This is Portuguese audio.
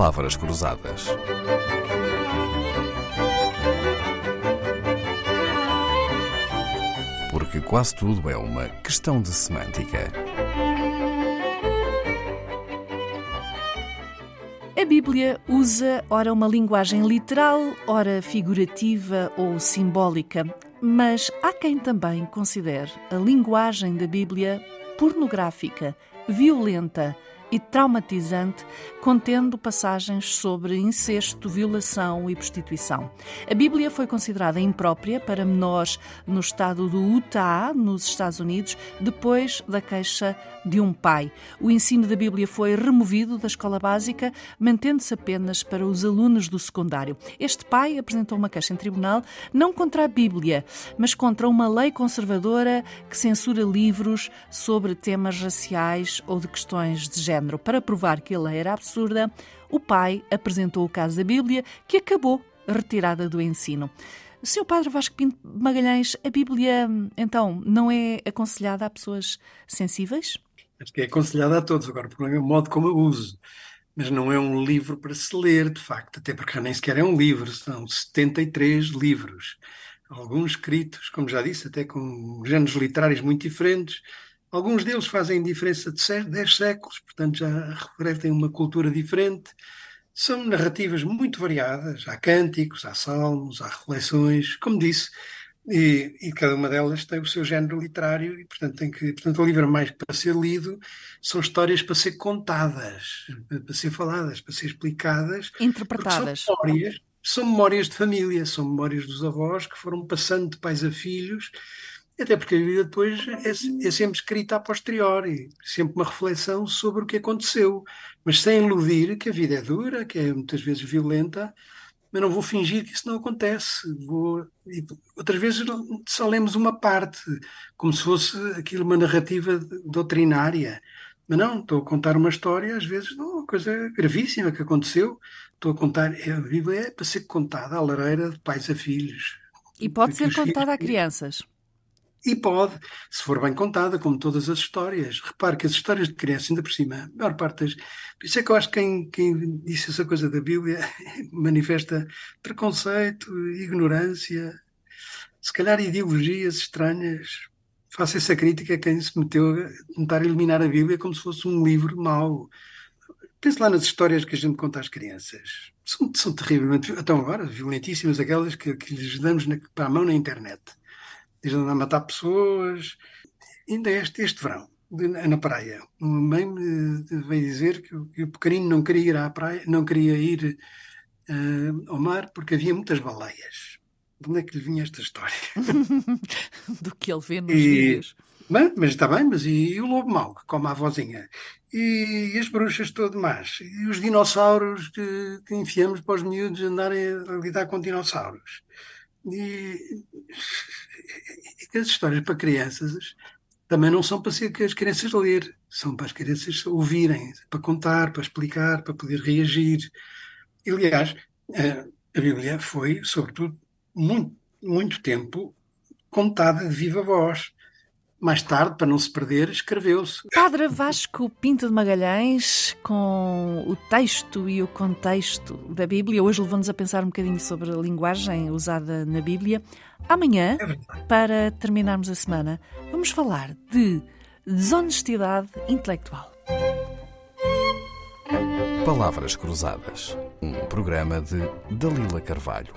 Palavras Cruzadas. Porque quase tudo é uma questão de semântica. A Bíblia usa ora uma linguagem literal, ora figurativa ou simbólica, mas há quem também considere a linguagem da Bíblia pornográfica, violenta e traumatizante, contendo passagens sobre incesto, violação e prostituição. A Bíblia foi considerada imprópria para menores no estado do Utah, nos Estados Unidos, depois da queixa de um pai. O ensino da Bíblia foi removido da escola básica, mantendo-se apenas para os alunos do secundário. Este pai apresentou uma queixa em tribunal, não contra a Bíblia, mas contra uma lei conservadora que censura livros sobre temas raciais ou de questões de género Para provar que a lei era absurda, o pai apresentou o caso da Bíblia, que acabou retirada do ensino. Seu padre Vasco Pinto Magalhães, a Bíblia, então, não é aconselhada a pessoas sensíveis? Acho que é aconselhada a todos. Agora, o problema é o modo como eu uso. Mas não é um livro para se ler, de facto, até porque nem sequer é um livro, são 73 livros. Alguns escritos, como já disse, até com géneros literários muito diferentes, Alguns deles fazem diferença de 10 séculos, portanto já refletem uma cultura diferente. São narrativas muito variadas, há cânticos, há salmos, há reflexões, como disse, e, e, cada uma delas tem o seu género literário e, portanto, tem que, portanto, o livro é mais para ser lido, são histórias para ser contadas, para ser faladas, para ser explicadas. Interpretadas. São memórias, são memórias de família, são memórias dos avós que foram passando de pais a filhos até porque a Bíblia depois é, é, sempre escrita a posteriori, sempre uma reflexão sobre o que aconteceu, mas sem iludir que a vida é dura, que é muitas vezes violenta, mas não vou fingir que isso não acontece. Vou, outras vezes só lemos uma parte, como se fosse aquilo uma narrativa doutrinária. Mas não, estou a contar uma história, às vezes, não, uma coisa gravíssima que aconteceu. Estou a contar, a Bíblia é para ser contada à lareira de pais a filhos. E pode ser contada a crianças. E pode, se for bem contada, como todas as histórias. Repare que as histórias de criança, ainda por cima, a maior parte das. Por isso é que eu acho que quem, quem disse essa coisa da Bíblia manifesta preconceito, ignorância, se calhar ideologias estranhas. Faço essa crítica a quem se meteu a tentar eliminar a Bíblia como se fosse um livro mau. Pense lá nas histórias que a gente conta às crianças. São, são terrivelmente, até agora, violentíssimas, aquelas que, que lhes damos na, para a mão na internet desde andar a matar pessoas. Ainda este, este verão, na praia, uma mãe me veio dizer que, que, o pequenino não queria ir à praia, não queria ir uh, ao mar porque havia muitas baleias. De onde é que lhe vinha esta história? Do que ele vê nos vídeos. Mas, mas está bem, mas e, e, o lobo mau, que come a vozinha? E, e as bruxas todo mais? E os dinossauros que, que enfiamos para os miúdos andarem a lidar com dinossauros? E, as histórias para crianças também não são para ser que as crianças ler, são para as crianças ouvirem, para contar, para explicar, para poder reagir. E, aliás, a Bíblia foi, sobretudo, muito, muito tempo contada de viva voz mais tarde, para não se perder, escreveu-se. Padre Vasco Pinto de Magalhães, com o texto e o contexto da Bíblia, hoje levou-nos a pensar um bocadinho sobre a linguagem usada na Bíblia. Amanhã, é para terminarmos a semana, vamos falar de desonestidade intelectual. Palavras Cruzadas, um programa de Dalila Carvalho.